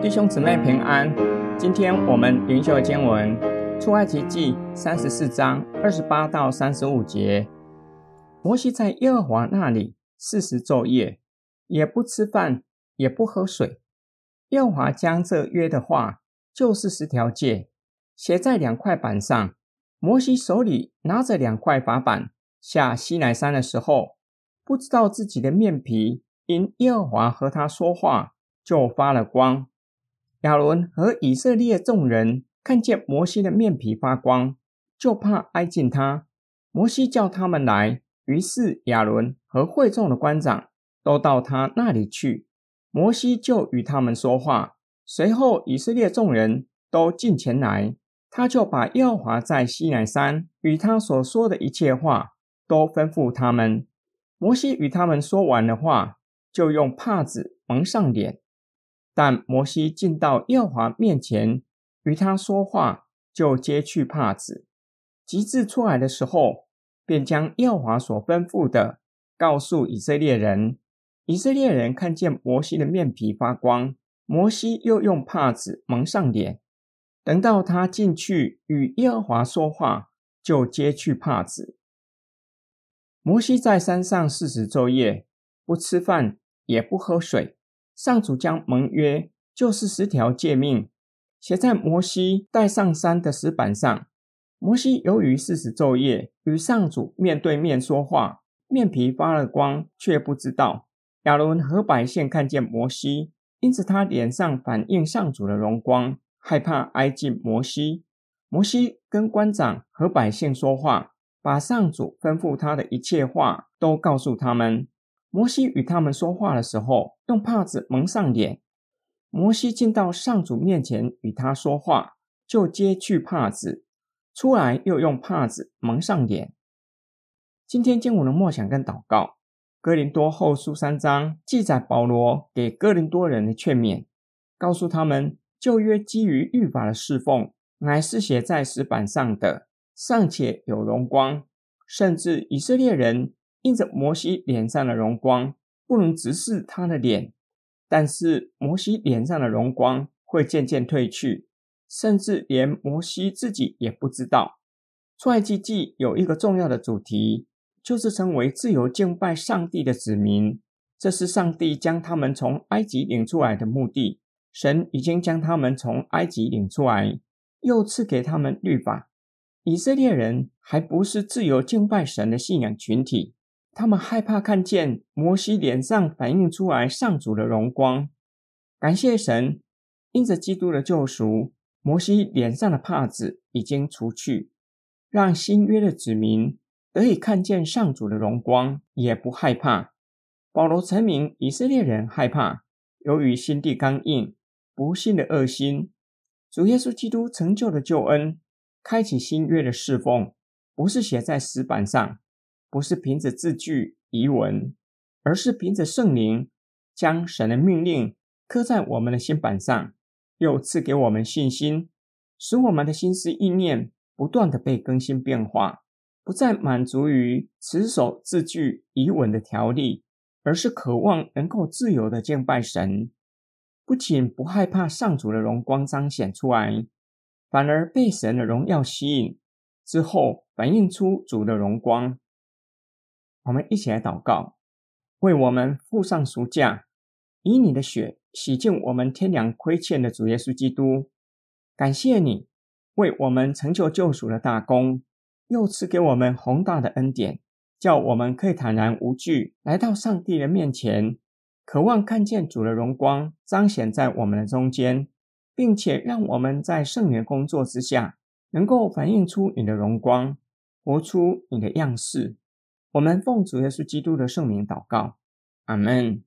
弟兄姊妹平安，今天我们灵修经文出埃及记三十四章二十八到三十五节。摩西在耶和华那里四十昼夜，也不吃饭，也不喝水。耶和华将这约的话，就是十条诫，写在两块板上。摩西手里拿着两块法板，下西乃山的时候，不知道自己的面皮因耶和华和他说话，就发了光。亚伦和以色列众人看见摩西的面皮发光，就怕挨近他。摩西叫他们来，于是亚伦和会众的官长都到他那里去。摩西就与他们说话。随后以色列众人都进前来，他就把耶和华在西乃山与他所说的一切话都吩咐他们。摩西与他们说完了话，就用帕子蒙上脸。但摩西进到耶和华面前，与他说话，就揭去帕子。及至出来的时候，便将耶和华所吩咐的告诉以色列人。以色列人看见摩西的面皮发光，摩西又用帕子蒙上脸。等到他进去与耶和华说话，就揭去帕子。摩西在山上四十昼夜，不吃饭，也不喝水。上主将盟约，就是十条诫命，写在摩西带上山的石板上。摩西由于四十昼夜与上主面对面说话，面皮发了光，却不知道。亚伦和百姓看见摩西，因此他脸上反映上主的荣光，害怕挨近摩西。摩西跟官长和百姓说话，把上主吩咐他的一切话都告诉他们。摩西与他们说话的时候，用帕子蒙上脸。摩西进到上主面前与他说话，就揭去帕子，出来又用帕子蒙上脸。今天经文的默想跟祷告，哥林多后书三章记载保罗给哥林多人的劝勉，告诉他们旧约基于律法的侍奉，乃是写在石板上的，尚且有荣光，甚至以色列人。因着摩西脸上的荣光，不能直视他的脸；但是摩西脸上的荣光会渐渐褪去，甚至连摩西自己也不知道。出埃及记有一个重要的主题，就是成为自由敬拜上帝的子民。这是上帝将他们从埃及领出来的目的。神已经将他们从埃及领出来，又赐给他们律法。以色列人还不是自由敬拜神的信仰群体。他们害怕看见摩西脸上反映出来上主的荣光。感谢神，因着基督的救赎，摩西脸上的帕子已经除去，让新约的子民得以看见上主的荣光，也不害怕。保罗陈明以色列人害怕，由于心地刚硬、不信的恶心。主耶稣基督成就的救恩，开启新约的侍奉，不是写在石板上。不是凭着字句遗文，而是凭着圣灵将神的命令刻在我们的心板上，又赐给我们信心，使我们的心思意念不断的被更新变化，不再满足于持守字句遗文的条例，而是渴望能够自由的敬拜神，不仅不害怕上主的荣光彰显出来，反而被神的荣耀吸引，之后反映出主的荣光。我们一起来祷告，为我们付上赎价，以你的血洗净我们天良亏欠的主耶稣基督。感谢你为我们成就救赎的大功，又赐给我们宏大的恩典，叫我们可以坦然无惧来到上帝的面前，渴望看见主的荣光彰显在我们的中间，并且让我们在圣灵工作之下，能够反映出你的荣光，活出你的样式。我们奉主耶稣基督的圣名祷告，阿门。